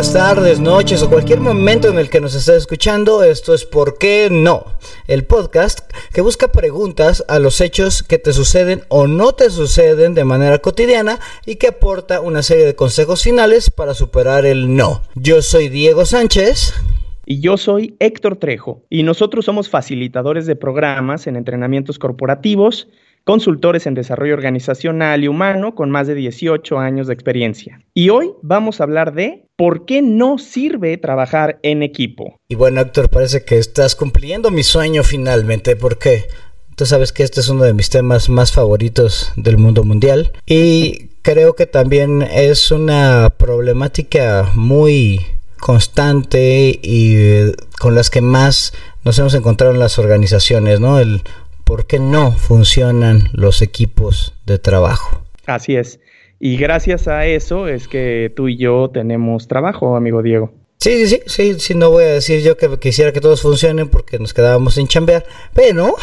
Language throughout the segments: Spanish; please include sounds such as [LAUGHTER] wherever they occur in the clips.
Días, tardes, noches o cualquier momento en el que nos estés escuchando. Esto es ¿Por qué no? El podcast que busca preguntas a los hechos que te suceden o no te suceden de manera cotidiana y que aporta una serie de consejos finales para superar el no. Yo soy Diego Sánchez. Y yo soy Héctor Trejo y nosotros somos facilitadores de programas en entrenamientos corporativos consultores en desarrollo organizacional y humano con más de 18 años de experiencia. Y hoy vamos a hablar de por qué no sirve trabajar en equipo. Y bueno, Héctor, parece que estás cumpliendo mi sueño finalmente, porque tú sabes que este es uno de mis temas más favoritos del mundo mundial y creo que también es una problemática muy constante y con las que más nos hemos encontrado en las organizaciones, ¿no? El por qué no funcionan los equipos de trabajo. Así es. Y gracias a eso es que tú y yo tenemos trabajo, amigo Diego. Sí, sí, sí, sí, no voy a decir yo que quisiera que todos funcionen porque nos quedábamos sin chambear, pero...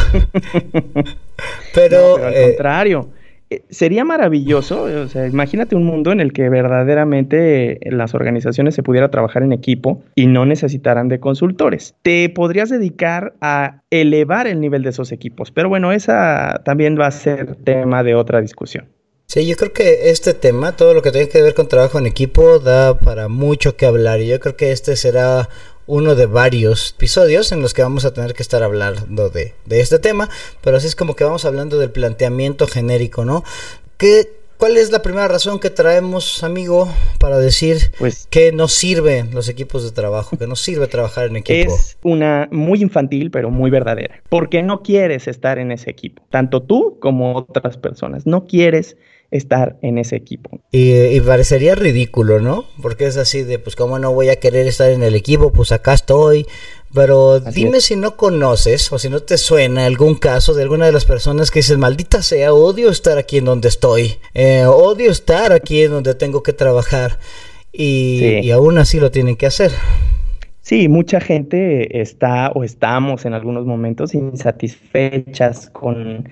[LAUGHS] pero, al eh, contrario, eh, sería maravilloso, o sea, imagínate un mundo en el que verdaderamente las organizaciones se pudiera trabajar en equipo y no necesitaran de consultores. Te podrías dedicar a elevar el nivel de esos equipos, pero bueno, esa también va a ser tema de otra discusión. Sí, yo creo que este tema, todo lo que tiene que ver con trabajo en equipo, da para mucho que hablar y yo creo que este será uno de varios episodios en los que vamos a tener que estar hablando de, este tema, pero así es como que vamos hablando del planteamiento genérico, ¿no? ¿Qué, ¿Cuál es la primera razón que traemos, amigo, para decir pues, que no sirven los equipos de trabajo, que no sirve trabajar en equipo? Es una muy infantil, pero muy verdadera. Porque no quieres estar en ese equipo, tanto tú como otras personas. No quieres estar en ese equipo. Y, parecería ridículo, ¿no? Porque es así de, pues, ¿cómo no voy a querer estar en el equipo? Pues acá estoy. Pero dime si no conoces o si no te suena algún caso de alguna de las personas que dicen, maldita sea, odio estar aquí en donde estoy, eh, odio estar aquí en donde tengo que trabajar y, y aún así lo tienen que hacer. Sí, mucha gente está o estamos en algunos momentos insatisfechas con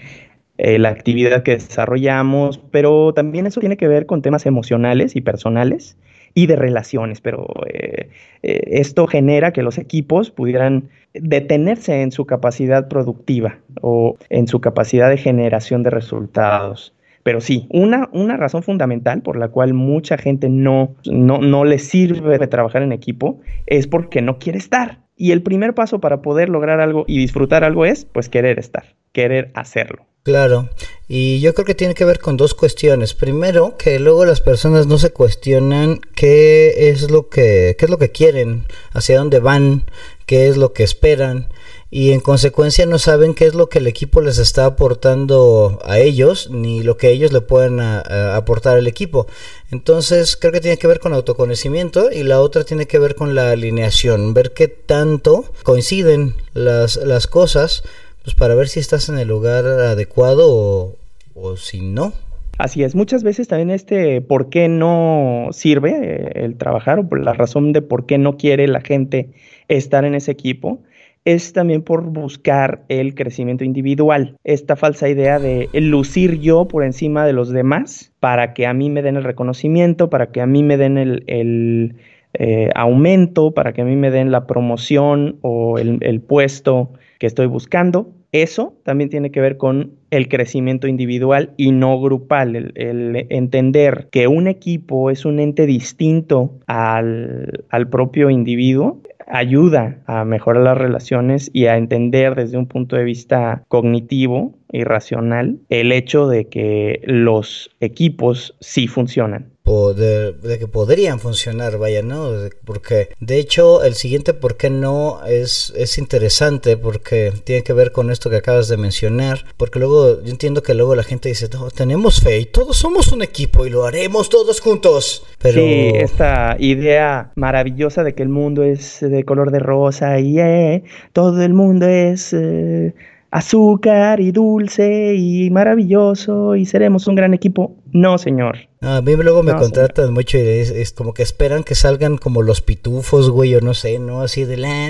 eh, la actividad que desarrollamos, pero también eso tiene que ver con temas emocionales y personales y de relaciones, pero eh, eh, esto genera que los equipos pudieran detenerse en su capacidad productiva o en su capacidad de generación de resultados. Pero sí, una, una razón fundamental por la cual mucha gente no, no, no le sirve de trabajar en equipo es porque no quiere estar. Y el primer paso para poder lograr algo y disfrutar algo es, pues, querer estar, querer hacerlo. Claro, y yo creo que tiene que ver con dos cuestiones. Primero, que luego las personas no se cuestionan qué es lo que, qué es lo que quieren, hacia dónde van, qué es lo que esperan, y en consecuencia no saben qué es lo que el equipo les está aportando a ellos, ni lo que ellos le pueden aportar al equipo. Entonces, creo que tiene que ver con autoconocimiento y la otra tiene que ver con la alineación, ver qué tanto coinciden las, las cosas pues para ver si estás en el lugar adecuado o, si no. Así es, muchas veces también este por qué no sirve eh, el trabajar o por la razón de por qué no quiere la gente estar en ese equipo es también por buscar el crecimiento individual. Esta falsa idea de lucir yo por encima de los demás para que a mí me den el reconocimiento, para que a mí me den el, eh, aumento, para que a mí me den la promoción o el, el puesto que estoy buscando. Eso también tiene que ver con el crecimiento individual y no grupal, el, entender que un equipo es un ente distinto al, al propio individuo ayuda a mejorar las relaciones y a entender desde un punto de vista cognitivo y racional el hecho de que los equipos sí funcionan de, que podrían funcionar, vaya, ¿no? Porque de hecho el siguiente por qué no es, es interesante porque tiene que ver con esto que acabas de mencionar, porque luego yo entiendo que luego la gente dice, no, tenemos fe y todos somos un equipo y lo haremos todos juntos. Pero... Sí, esta idea maravillosa de que el mundo es de color de rosa y eh, todo el mundo es... Eh, azúcar y dulce y maravilloso y seremos un gran equipo. No, señor. a mí luego me contratan mucho y es, como que esperan que salgan como los pitufos, güey, o no sé, ¿no? Así de la...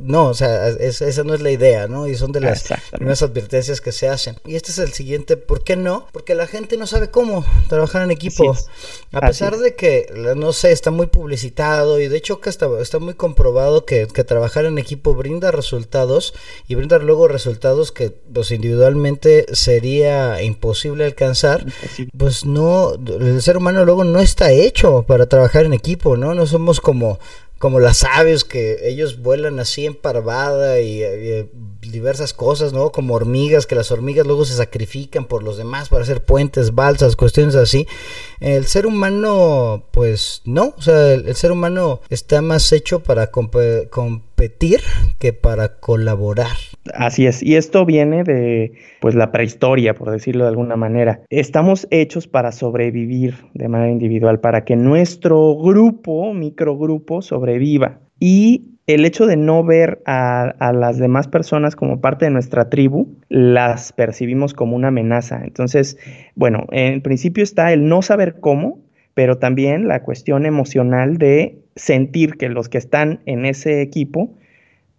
no, o sea, esa no es la idea, ¿no? Y son de las primeras advertencias que se hacen. Y este es el siguiente, ¿por qué no? Porque la gente no sabe cómo trabajar en equipo. A pesar de que, no sé, está muy publicitado y de hecho que está, está muy comprobado que, que trabajar en equipo brinda resultados y brinda luego resultados que pues individualmente sería imposible alcanzar, pues no, el ser humano luego no está hecho para trabajar en equipo, ¿no? No somos como como las aves que ellos vuelan así en parvada y, diversas cosas, ¿no? Como hormigas, que las hormigas luego se sacrifican por los demás para hacer puentes, balsas, cuestiones así. El ser humano, pues no, o sea, el, ser humano está más hecho para competir que para colaborar. Así es, y esto viene de pues la prehistoria, por decirlo de alguna manera. Estamos hechos para sobrevivir de manera individual, para que nuestro grupo, microgrupo, sobreviva. Y el hecho de no ver a, las demás personas como parte de nuestra tribu, las percibimos como una amenaza. Entonces, bueno, en principio está el no saber cómo, pero también la cuestión emocional de sentir que los que están en ese equipo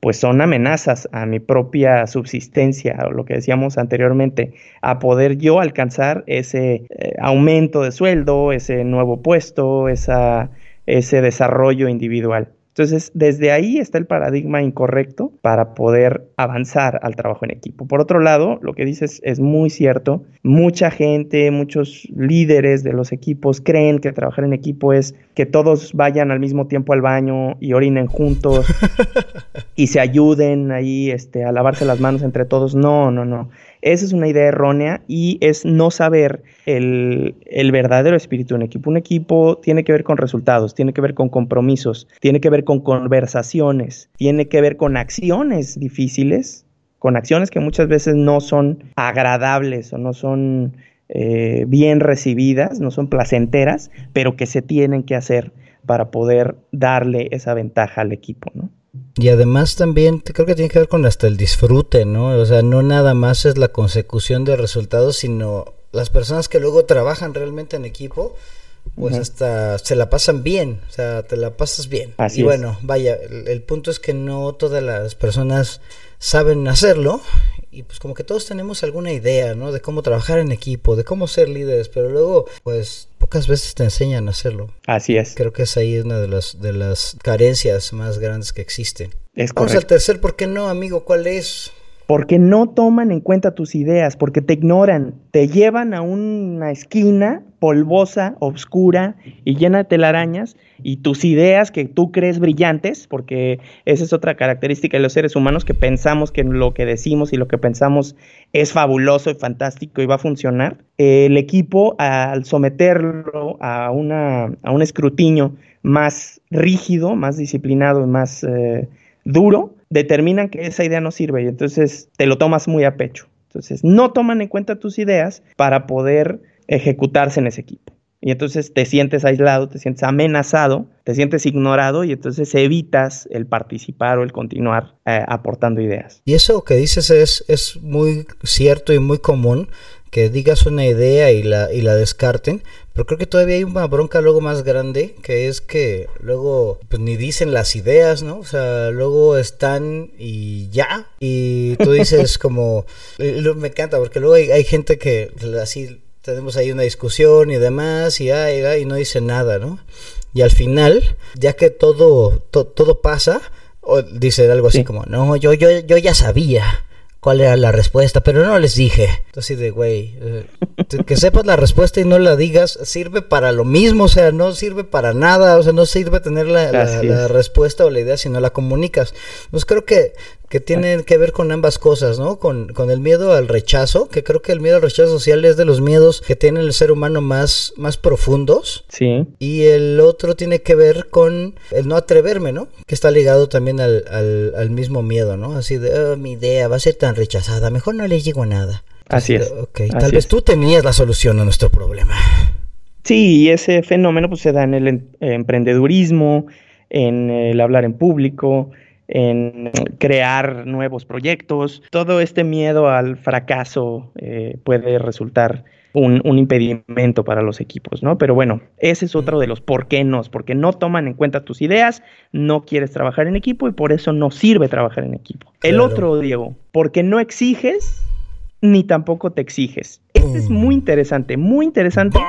pues son amenazas a mi propia subsistencia, o lo que decíamos anteriormente, a poder yo alcanzar ese eh, aumento de sueldo, ese nuevo puesto, esa, ese desarrollo individual. Entonces, desde ahí está el paradigma incorrecto para poder avanzar al trabajo en equipo. Por otro lado, lo que dices es muy cierto. Mucha gente, muchos líderes de los equipos creen que trabajar en equipo es que todos vayan al mismo tiempo al baño y orinen juntos [LAUGHS] y se ayuden ahí este, a lavarse las manos entre todos. No, no, no. Esa es una idea errónea y es no saber el, verdadero espíritu de un equipo. Un equipo tiene que ver con resultados, tiene que ver con compromisos, tiene que ver con conversaciones, tiene que ver con acciones difíciles, con acciones que muchas veces no son agradables o no son eh, bien recibidas, no son placenteras, pero que se tienen que hacer para poder darle esa ventaja al equipo, ¿no? Y además también creo que tiene que ver con hasta el disfrute, ¿no? O sea, no nada más es la consecución de resultados, sino las personas que luego trabajan realmente en equipo, pues hasta se la pasan bien, o sea, te la pasas bien. Así y bueno, vaya, el, punto es que no todas las personas saben hacerlo y pues como que todos tenemos alguna idea, ¿no? De cómo trabajar en equipo, de cómo ser líderes, pero luego pues pocas veces te enseñan a hacerlo. Así es. Creo que es ahí una de las, de las carencias más grandes que existen. Es Vamos al tercer, ¿por qué no, amigo? ¿Cuál es? Porque no toman en cuenta tus ideas, porque te ignoran, te llevan a una esquina polvosa, oscura y llena de telarañas, y tus ideas que tú crees brillantes, porque esa es otra característica de los seres humanos, que pensamos que lo que decimos y lo que pensamos es fabuloso y fantástico y va a funcionar, el equipo al someterlo a, una, a un escrutinio más rígido, más disciplinado y más eh, duro, determinan que esa idea no sirve y entonces te lo tomas muy a pecho. Entonces no toman en cuenta tus ideas para poder ejecutarse en ese equipo. Y entonces te sientes aislado, te sientes amenazado, te sientes ignorado y entonces evitas el participar o el continuar eh, aportando ideas. Y eso que dices es, es muy cierto y muy común que digas una idea y la, y la descarten, pero creo que todavía hay una bronca luego más grande, que es que luego pues ni dicen las ideas, ¿no? O sea, luego están y ya, y tú [LAUGHS] dices como, me encanta, porque luego hay, gente que así tenemos ahí una discusión y demás, y, ay, y no dice nada, ¿no? Y al final, ya que todo, todo pasa, o dice algo así como, no, yo, yo, yo ya sabía cuál era la respuesta, pero no les dije. Entonces, de güey, eh, que sepas la respuesta y no la digas, sirve para lo mismo, o sea, no sirve para nada, o sea, no sirve tener la, la respuesta o la idea si no la comunicas. Pues creo que que tienen que ver con ambas cosas, ¿no? Con, con, el miedo al rechazo, que creo que el miedo al rechazo social es de los miedos que tiene el ser humano más, más profundos. Sí. Y el otro tiene que ver con el no atreverme, ¿no? Que está ligado también al, al, al mismo miedo, ¿no? Así de, oh, mi idea va a ser tan rechazada, mejor no le llego a nada. Así es. Ok, tal vez tú tenías la solución a nuestro problema. Sí, y ese fenómeno pues se da en el em, emprendedurismo, en el hablar en público, en crear nuevos proyectos. Todo este miedo al fracaso eh, puede resultar un, impedimento para los equipos, ¿no? Pero bueno, ese es otro de los por qué no, porque no toman en cuenta tus ideas, no quieres trabajar en equipo y por eso no sirve trabajar en equipo. El otro, Diego, porque no exiges ni tampoco te exiges. Este es muy interesante, muy interesante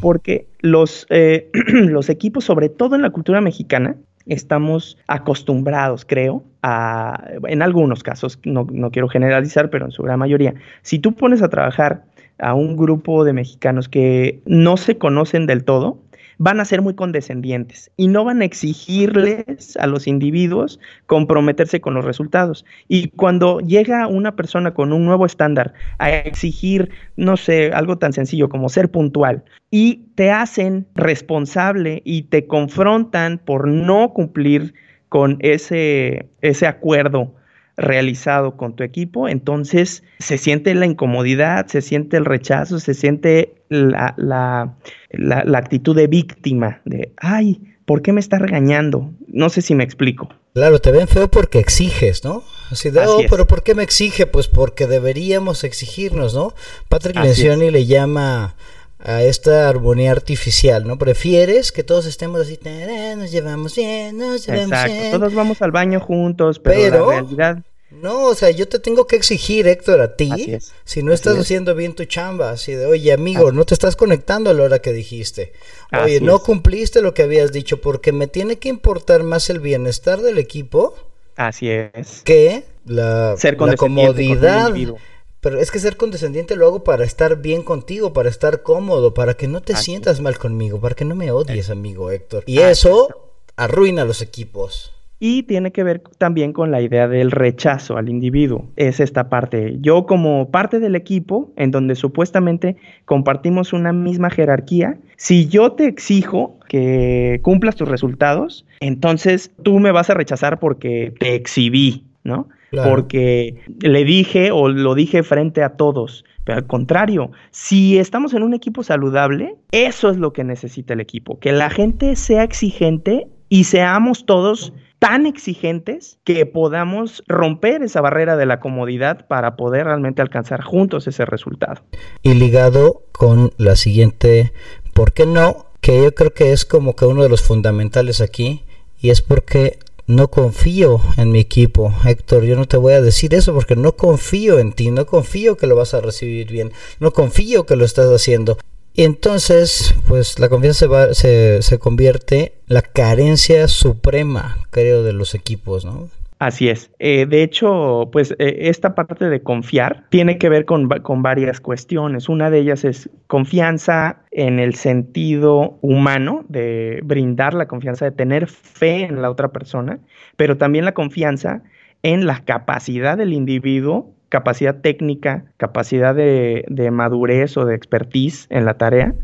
porque los, eh, [CLEARS THROAT] los equipos, sobre todo en la cultura mexicana, estamos acostumbrados, creo, a, en algunos casos, no, no, quiero generalizar, pero en su gran mayoría, si tú pones a trabajar a un grupo de mexicanos que no se conocen del todo, van a ser muy condescendientes y no van a exigirles a los individuos comprometerse con los resultados. Y cuando llega una persona con un nuevo estándar a exigir, no sé, algo tan sencillo como ser puntual y te hacen responsable y te confrontan por no cumplir con ese, ese acuerdo realizado con tu equipo, entonces se siente la incomodidad, se siente el rechazo, se siente la, la, la, actitud de víctima, de, ay, ¿por qué me está regañando? No sé si me explico. Claro, te ven feo porque exiges, ¿no? Así de, oh, pero ¿por qué me exige? Pues porque deberíamos exigirnos, ¿no? Patrick Lencioni le llama a esta armonía artificial, ¿no? Prefieres que todos estemos así, nos llevamos bien, nos llevamos Exacto. Todos vamos al baño juntos, pero, la realidad... No, o sea, yo te tengo que exigir, Héctor, a ti, si no estás haciendo bien tu chamba, así de, oye, amigo, no te estás conectando a la hora que dijiste. Oye, no cumpliste lo que habías dicho porque me tiene que importar más el bienestar del equipo. Así es. Que la, Ser la comodidad pero es que ser condescendiente lo hago para estar bien contigo, para estar cómodo, para que no te sientas mal conmigo, para que no me odies, amigo Héctor. Y eso arruina los equipos. Y tiene que ver también con la idea del rechazo al individuo. Es esta parte. Yo como parte del equipo, en donde supuestamente compartimos una misma jerarquía, si yo te exijo que cumplas tus resultados, entonces tú me vas a rechazar porque te exhibí, ¿no? porque le dije o lo dije frente a todos. Pero al contrario, si estamos en un equipo saludable, eso es lo que necesita el equipo, que la gente sea exigente y seamos todos tan exigentes que podamos romper esa barrera de la comodidad para poder realmente alcanzar juntos ese resultado. Y ligado con la siguiente, ¿por qué no? Que yo creo que es como que uno de los fundamentales aquí, y es porque no confío en mi equipo. Héctor, yo no te voy a decir eso porque no confío en ti, no confío que lo vas a recibir bien, no confío que lo estás haciendo. Y entonces, pues la confianza se, se, convierte la carencia suprema, creo, de los equipos, ¿no? Así es. Eh, de hecho, pues eh, esta parte de confiar tiene que ver con, con, varias cuestiones. Una de ellas es confianza en el sentido humano, de brindar la confianza, de tener fe en la otra persona, pero también la confianza en la capacidad del individuo, capacidad técnica, capacidad de, de madurez o de expertise en la tarea,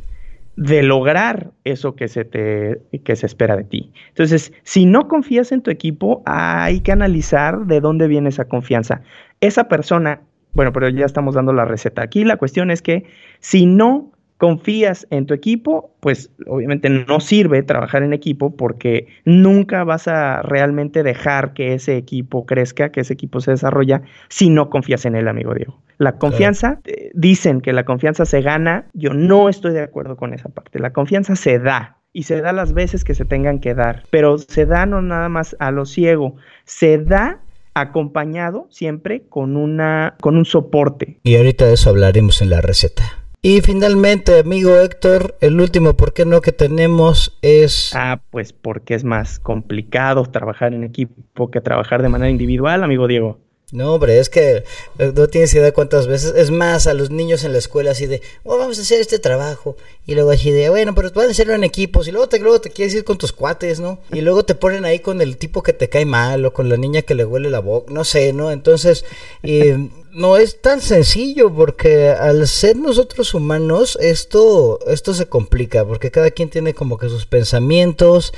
de lograr eso que se te que se espera de ti. Entonces, si no confías en tu equipo, hay que analizar de dónde viene esa confianza. Esa persona, bueno, pero ya estamos dando la receta. Aquí la cuestión es que si no confías en tu equipo, pues obviamente no sirve trabajar en equipo porque nunca vas a realmente dejar que ese equipo crezca, que ese equipo se desarrolla si no confías en él, amigo Diego. La confianza, eh, dicen que la confianza se gana, yo no estoy de acuerdo con esa parte. La confianza se da y se da las veces que se tengan que dar, pero se da no nada más a lo ciego, se da acompañado siempre con una con un soporte. Y ahorita de eso hablaremos en la receta. Y finalmente, amigo Héctor, el último por qué no que tenemos es... Ah, pues porque es más complicado trabajar en equipo que trabajar de manera individual, amigo Diego. No, hombre, es que eh, no tienes idea de cuántas veces. Es más, a los niños en la escuela así de, oh, vamos a hacer este trabajo. Y luego así de, bueno, pero van a hacerlo en equipos. Y luego te, luego te quieres ir con tus cuates, ¿no? Y luego te ponen ahí con el tipo que te cae mal o con la niña que le huele la boca. No sé, ¿no? Entonces, no es tan sencillo porque al ser nosotros humanos, esto, esto se complica porque cada quien tiene como que sus pensamientos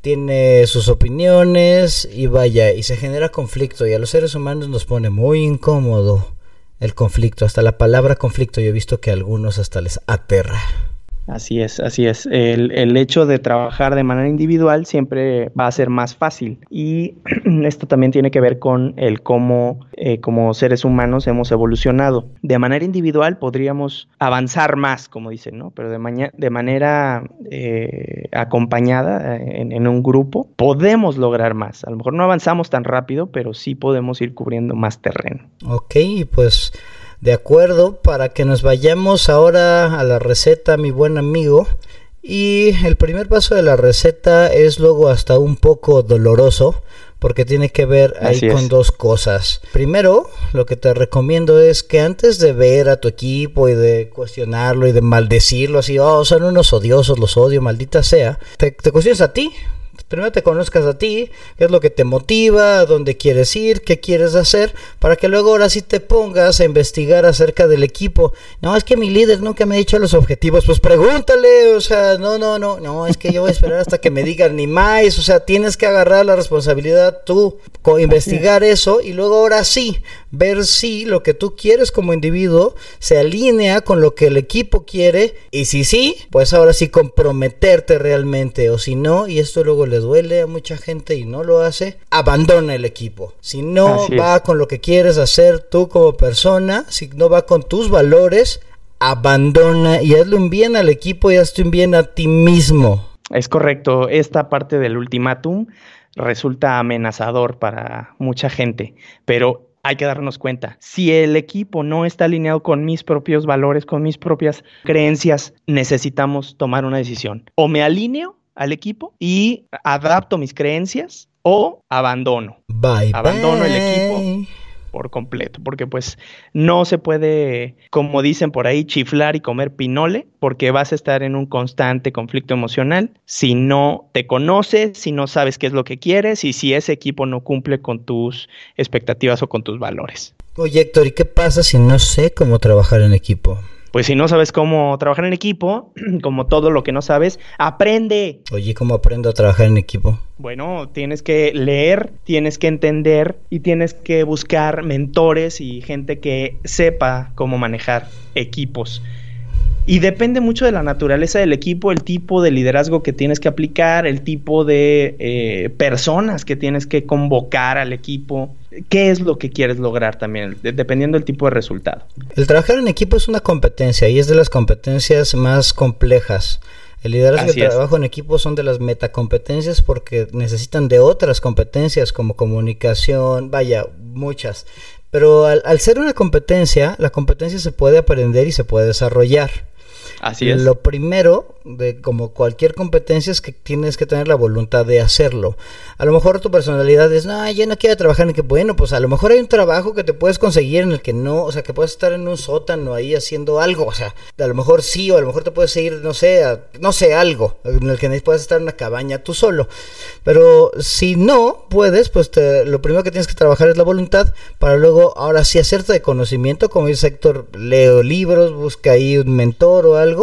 tiene sus opiniones y vaya, y se genera conflicto y a los seres humanos nos pone muy incómodo el conflicto, hasta la palabra conflicto yo he visto que a algunos hasta les aterra. Así es, así es. El, el, hecho de trabajar de manera individual siempre va a ser más fácil. Y [CLEARS THROAT] esto también tiene que ver con el cómo eh, como seres humanos hemos evolucionado. De manera individual podríamos avanzar más, como dicen, ¿no? Pero de, manera eh, acompañada eh, en, en un grupo podemos lograr más. A lo mejor no avanzamos tan rápido, pero sí podemos ir cubriendo más terreno. Ok, pues de acuerdo, para que nos vayamos ahora a la receta, mi buen amigo. Y el primer paso de la receta es luego hasta un poco doloroso, porque tiene que ver ahí con dos cosas. Primero, lo que te recomiendo es que antes de ver a tu equipo y de cuestionarlo y de maldecirlo así, oh, son unos odiosos, los odio, maldita sea, te, te cuestiones a ti, primero te conozcas a ti, qué es lo que te motiva, a dónde quieres ir, qué quieres hacer, para que luego ahora sí te pongas a investigar acerca del equipo. No, es que mi líder nunca me ha dicho los objetivos, pues pregúntale, o sea, no, no, no, no, es que yo voy a esperar hasta que me digan ni más, o sea, tienes que agarrar la responsabilidad tú, investigar eso y luego ahora sí, ver si lo que tú quieres como individuo se alinea con lo que el equipo quiere y si sí, pues ahora sí comprometerte realmente o si no, y esto luego le duele a mucha gente y no lo hace, abandona el equipo. Si no va con lo que quieres hacer tú como persona, si no va con tus valores, abandona y hazle un bien al equipo y hazte un bien a ti mismo. Es correcto, esta parte del ultimátum resulta amenazador para mucha gente, pero hay que darnos cuenta, si el equipo no está alineado con mis propios valores, con mis propias creencias, necesitamos tomar una decisión. O me alineo al equipo y adapto mis creencias o abandono. Bye, abandono el equipo por completo, porque pues no se puede, como dicen por ahí, chiflar y comer pinole, porque vas a estar en un constante conflicto emocional si no te conoces, si no sabes qué es lo que quieres y si ese equipo no cumple con tus expectativas o con tus valores. Oye Héctor, ¿y qué pasa si no sé cómo trabajar en equipo? Pues si no sabes cómo trabajar en equipo, [CLEARS THROAT] como todo lo que no sabes, aprende. Oye, ¿cómo aprendo a trabajar en equipo? Bueno, tienes que leer, tienes que entender y tienes que buscar mentores y gente que sepa cómo manejar equipos. Y depende mucho de la naturaleza del equipo, el tipo de liderazgo que tienes que aplicar, el tipo de eh, personas que tienes que convocar al equipo, qué es lo que quieres lograr también, dependiendo del tipo de resultado. El trabajar en equipo es una competencia y es de las competencias más complejas. El liderazgo y el trabajo en equipo son de las metacompetencias porque necesitan de otras competencias como comunicación, vaya, muchas. Pero al, al ser una competencia, la competencia se puede aprender y se puede desarrollar. Así es. Lo primero, de como cualquier competencia, es que tienes que tener la voluntad de hacerlo. A lo mejor tu personalidad es, no, yo no quiero trabajar en que, bueno, pues a lo mejor hay un trabajo que te puedes conseguir en el que no, o sea, que puedes estar en un sótano ahí haciendo algo, o sea, a lo mejor sí, o a lo mejor te puedes ir, no sé, no sé, algo, en el que puedes estar en una cabaña tú solo. Pero si no puedes, pues lo primero que tienes que trabajar es la voluntad para luego, ahora sí, hacerte de conocimiento, como dice Héctor, leo libros, busca ahí un mentor o algo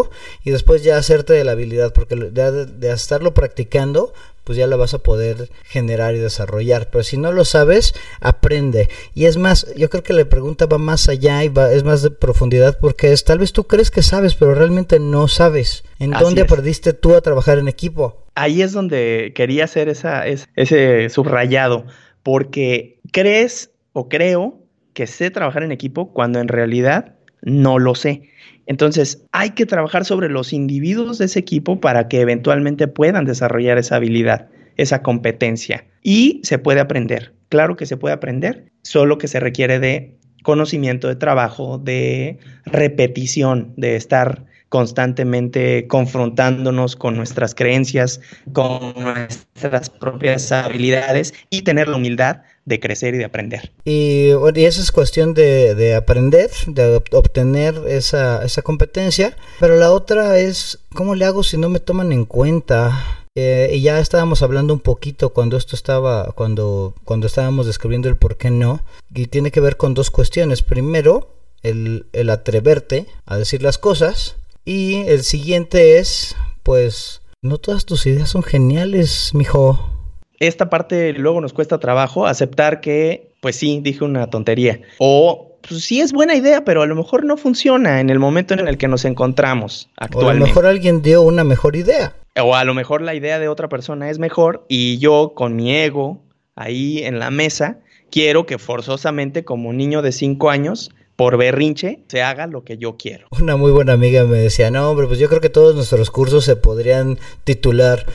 y después ya hacerte de la habilidad, porque de, de estarlo practicando, pues ya lo vas a poder generar y desarrollar. Pero si no lo sabes, aprende. Y es más, yo creo que la pregunta va más allá y va, es más de profundidad porque es tal vez tú crees que sabes, pero realmente no sabes. ¿En dónde aprendiste tú a trabajar en equipo? Ahí es donde quería hacer esa, ese subrayado, porque crees o creo que sé trabajar en equipo cuando en realidad no lo sé. Entonces, hay que trabajar sobre los individuos de ese equipo para que eventualmente puedan desarrollar esa habilidad, esa competencia. Y se puede aprender. Claro que se puede aprender, solo que se requiere de conocimiento de trabajo, de repetición, de estar constantemente confrontándonos con nuestras creencias, con nuestras propias habilidades y tener la humildad de crecer y de aprender. Y, y esa es cuestión de, aprender, de obtener esa, esa competencia, pero la otra es, ¿cómo le hago si no me toman en cuenta? Eh, y ya estábamos hablando un poquito cuando esto estaba, cuando, cuando estábamos describiendo el por qué no, y tiene que ver con dos cuestiones. Primero, el, el atreverte a decir las cosas, y el siguiente es, pues, no todas tus ideas son geniales, mijo. Esta parte luego nos cuesta trabajo aceptar que, pues sí, dije una tontería. O pues sí es buena idea, pero a lo mejor no funciona en el momento en el que nos encontramos actualmente. O a lo mejor alguien dio una mejor idea. O a lo mejor la idea de otra persona es mejor y yo con mi ego ahí en la mesa quiero que forzosamente como un niño de cinco años por berrinche se haga lo que yo quiero. Una muy buena amiga me decía, no hombre, pues yo creo que todos nuestros cursos se podrían titular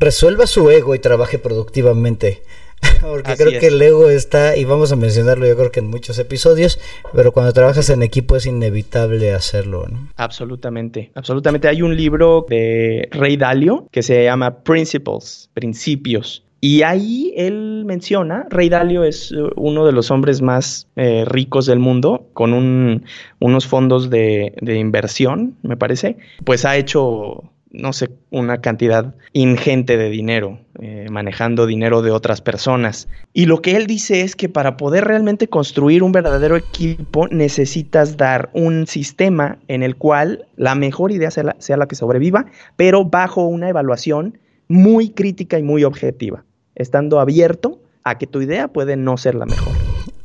Resuelva su ego y trabaje productivamente. [LAUGHS] Porque creo que el ego está, y vamos a mencionarlo yo creo que en muchos episodios, pero cuando trabajas en equipo es inevitable hacerlo, ¿no? Absolutamente, absolutamente. Hay un libro de Rey Dalio que se llama Principles, Principios. Y ahí él menciona, Rey Dalio es eh, uno de los hombres más eh, ricos del mundo, con un, unos fondos de, de inversión, me parece, pues ha hecho no sé, una cantidad ingente de dinero, eh, manejando dinero de otras personas. Y lo que él dice es que para poder realmente construir un verdadero equipo necesitas dar un sistema en el cual la mejor idea sea la, sea la que sobreviva, pero bajo una evaluación muy crítica y muy objetiva, estando abierto a que tu idea puede no ser la mejor.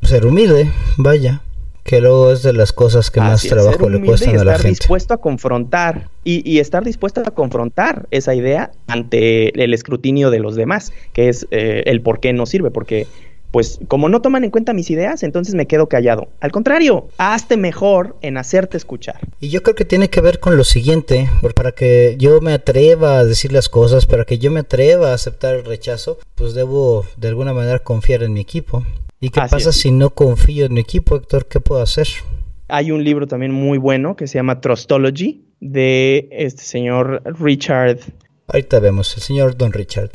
Ser humilde, vaya que luego es de las cosas que más trabajo le cuestan a la gente. Estar dispuesto a confrontar y, estar dispuesto a confrontar esa idea ante el escrutinio de los demás, que es eh, el por qué no sirve, porque pues como no toman en cuenta mis ideas, entonces me quedo callado. Al contrario, hazte mejor en hacerte escuchar. Y yo creo que tiene que ver con lo siguiente, para que yo me atreva a decir las cosas, para que yo me atreva a aceptar el rechazo, pues debo de alguna manera confiar en mi equipo. ¿Y qué pasa si no confío en mi equipo, Héctor? ¿Qué puedo hacer? Hay un libro también muy bueno que se llama Trustology de este señor Richard. Ahorita vemos, el señor Don Richard.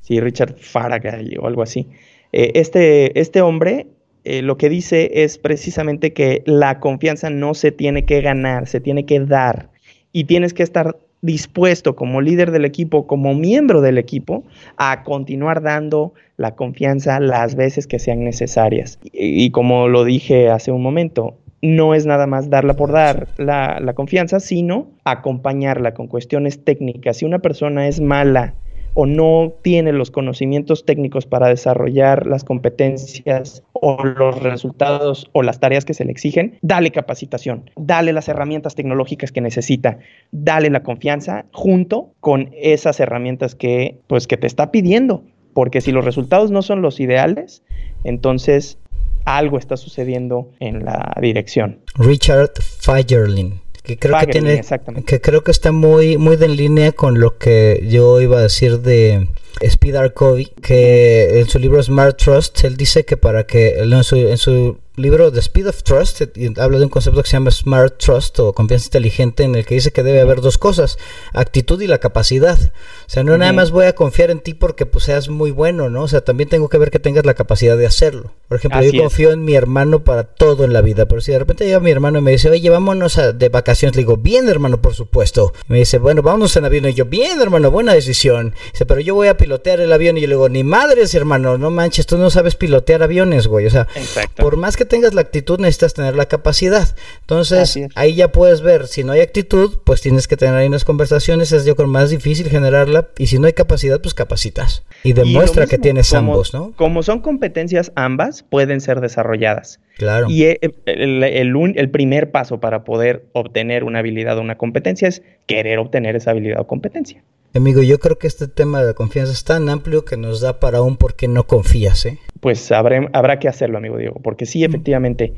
Sí, Richard Faragay o algo así. Eh, este, este hombre eh, lo que dice es precisamente que la confianza no se tiene que ganar, se tiene que dar. Y tienes que estar dispuesto como líder del equipo, como miembro del equipo, a continuar dando la confianza las veces que sean necesarias. Y, como lo dije hace un momento, no es nada más darla por dar la, la confianza, sino acompañarla con cuestiones técnicas. Si una persona es mala o no tiene los conocimientos técnicos para desarrollar las competencias o los resultados o las tareas que se le exigen, dale capacitación, dale las herramientas tecnológicas que necesita, dale la confianza junto con esas herramientas que pues que te está pidiendo, porque si los resultados no son los ideales, entonces algo está sucediendo en la dirección. Richard Fagerlin que creo que tiene que creo que está muy muy en línea con lo que yo iba a decir de Speed Covey, que en su libro Smart Trust él dice que para que en su, en su libro The Speed of Trust habla de un concepto que se llama Smart Trust o confianza inteligente en el que dice que debe haber dos cosas, actitud y la capacidad. O sea, no nada más voy a confiar en ti porque pues seas muy bueno, ¿no? O sea, también tengo que ver que tengas la capacidad de hacerlo. Por ejemplo, yo confío en mi hermano para todo en la vida, pero si de repente llega mi hermano y me dice, oye, vámonos de vacaciones, le digo, bien hermano, por supuesto. me dice, bueno, vámonos en avión. Y yo, bien hermano, buena decisión. dice, pero yo voy a pilotear el avión. Y yo le digo, ni madres hermano, no manches, tú no sabes pilotear aviones, güey. O sea, por más que tengas la actitud, necesitas tener la capacidad. Entonces, ahí ya puedes ver, si no hay actitud, pues tienes que tener ahí unas conversaciones, es yo creo más difícil generarla, y si no hay capacidad, pues capacitas. Y demuestra que tienes ambos, ¿no? Como son competencias ambas, pueden ser desarrolladas. Claro. Y eh, el, el, primer paso para poder obtener una habilidad o una competencia es querer obtener esa habilidad o competencia. Amigo, yo creo que este tema de la confianza es tan amplio que nos da para un por qué no confías, ¿eh? Pues habrá, habrá que hacerlo, amigo Diego, porque sí, efectivamente,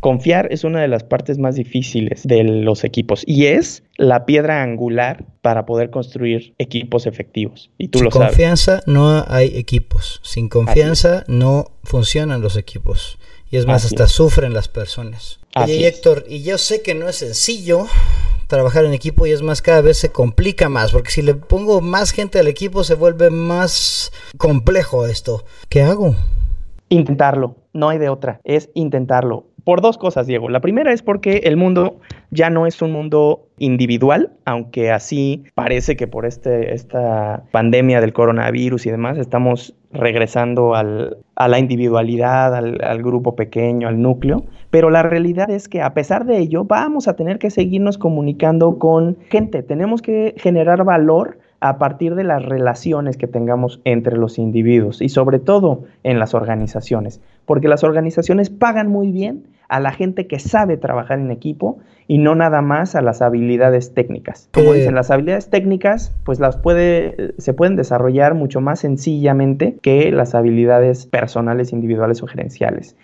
confiar es una de las partes más difíciles de los equipos y es la piedra angular para poder construir equipos efectivos. Y tú Sin lo confianza no hay equipos. Sin confianza no funcionan los equipos. Y es más, hasta sufren las personas. Oye, Héctor, y yo sé que no es sencillo, trabajar en equipo y es más, cada vez se complica más, porque si le pongo más gente al equipo se vuelve más complejo esto. ¿Qué hago? Intentarlo, no hay de otra, es intentarlo. Por dos cosas, Diego. La primera es porque el mundo ya no es un mundo individual, aunque así parece que por este, esta pandemia del coronavirus y demás estamos regresando al, a la individualidad, al, al grupo pequeño, al núcleo. Pero la realidad es que a pesar de ello vamos a tener que seguirnos comunicando con gente. Tenemos que generar valor a partir de las relaciones que tengamos entre los individuos y sobre todo en las organizaciones porque las organizaciones pagan muy bien a la gente que sabe trabajar en equipo y no nada más a las habilidades técnicas. Como dicen, las habilidades técnicas pues las puede se pueden desarrollar mucho más sencillamente que las habilidades personales, individuales o gerenciales.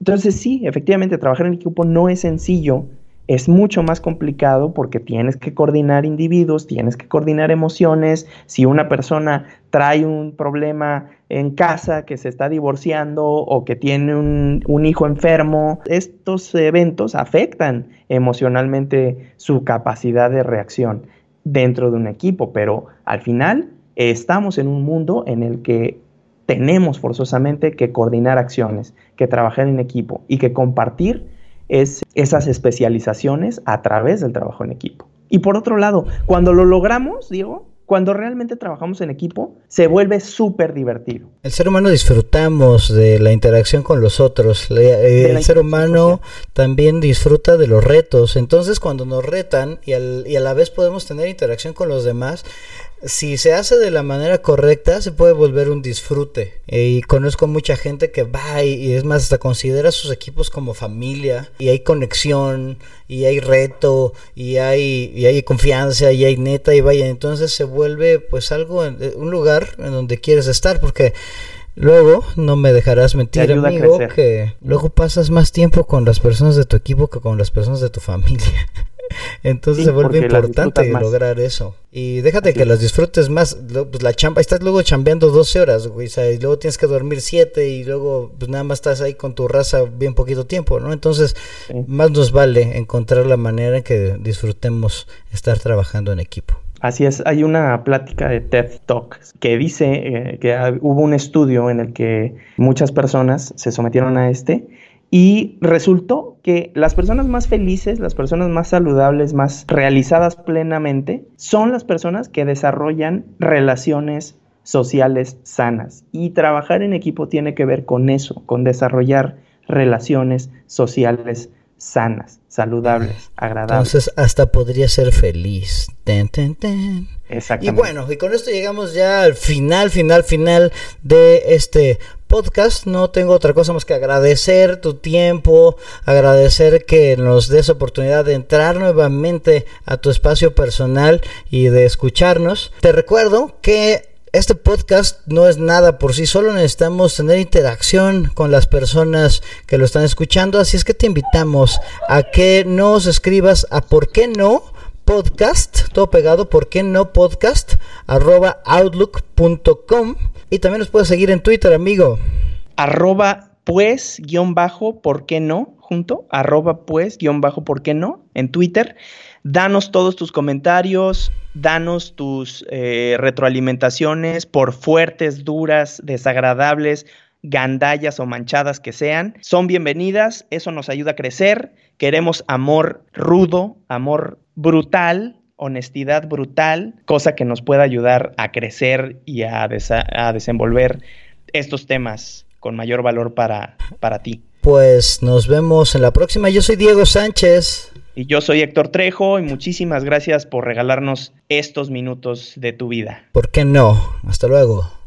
Entonces sí, efectivamente trabajar en equipo no es sencillo, es mucho más complicado porque tienes que coordinar individuos, tienes que coordinar emociones. Si una persona trae un problema en casa, que se está divorciando o que tiene un, hijo enfermo, estos eventos afectan emocionalmente su capacidad de reacción dentro de un equipo, pero al final estamos en un mundo en el que tenemos forzosamente que coordinar acciones, que trabajar en equipo y que compartir es esas especializaciones a través del trabajo en equipo. Y por otro lado, cuando lo logramos, Diego, cuando realmente trabajamos en equipo, se vuelve súper divertido. El ser humano disfrutamos de la interacción con los otros. Eh, el ser humano también disfruta de los retos. Entonces, cuando nos retan y, y a la vez podemos tener interacción con los demás, si se hace de la manera correcta, se puede volver un disfrute. Y conozco mucha gente que va y, es más, hasta considera sus equipos como familia. Y hay conexión, y hay reto, y hay, y hay confianza, y hay neta, y vaya. Entonces se vuelve pues algo, eh, un lugar en donde quieres estar, porque... Luego, no me dejarás mentir, amigo, que luego pasas más tiempo con las personas de tu equipo que con las personas de tu familia. [LAUGHS] Entonces se vuelve importante lograr eso. Y déjate que las disfrutes más. Pues la chamba, estás luego chambeando 12 horas, güey. y luego tienes que dormir 7 y luego pues nada más estás ahí con tu raza bien poquito tiempo, ¿no? Entonces, más nos vale encontrar la manera en que disfrutemos estar trabajando en equipo. Así es, hay una plática de TED Talk que dice eh, que hubo un estudio en el que muchas personas se sometieron a este y resultó que las personas más felices, las personas más saludables, más realizadas plenamente, son las personas que desarrollan relaciones sociales sanas. Y trabajar en equipo tiene que ver con eso, con desarrollar relaciones sociales sanas, saludables, agradables. Entonces hasta podría ser feliz. Ten, ten, ten. Y bueno, y con esto llegamos ya al final, final, final de este podcast. No tengo otra cosa más que agradecer tu tiempo, agradecer que nos des oportunidad de entrar nuevamente a tu espacio personal y de escucharnos. Te recuerdo que este podcast no es nada por sí solo, necesitamos tener interacción con las personas que lo están escuchando, así es que te invitamos a que nos escribas a por qué no podcast, todo pegado, ¿por qué no podcast? arroba outlook.com y también nos puedes seguir en Twitter, amigo. Arroba pues guion bajo, ¿por qué no? Junto, arroba pues guion bajo, ¿por qué no? En Twitter. Danos todos tus comentarios, danos tus eh, retroalimentaciones, por fuertes, duras, desagradables, gandallas o manchadas que sean, son bienvenidas, eso nos ayuda a crecer, queremos amor rudo, amor brutal, honestidad brutal, cosa que nos pueda ayudar a crecer y a, desenvolver estos temas con mayor valor para, para ti. Pues nos vemos en la próxima. Yo soy Diego Sánchez. Y yo soy Héctor Trejo y muchísimas gracias por regalarnos estos minutos de tu vida. ¿Por qué no? Hasta luego.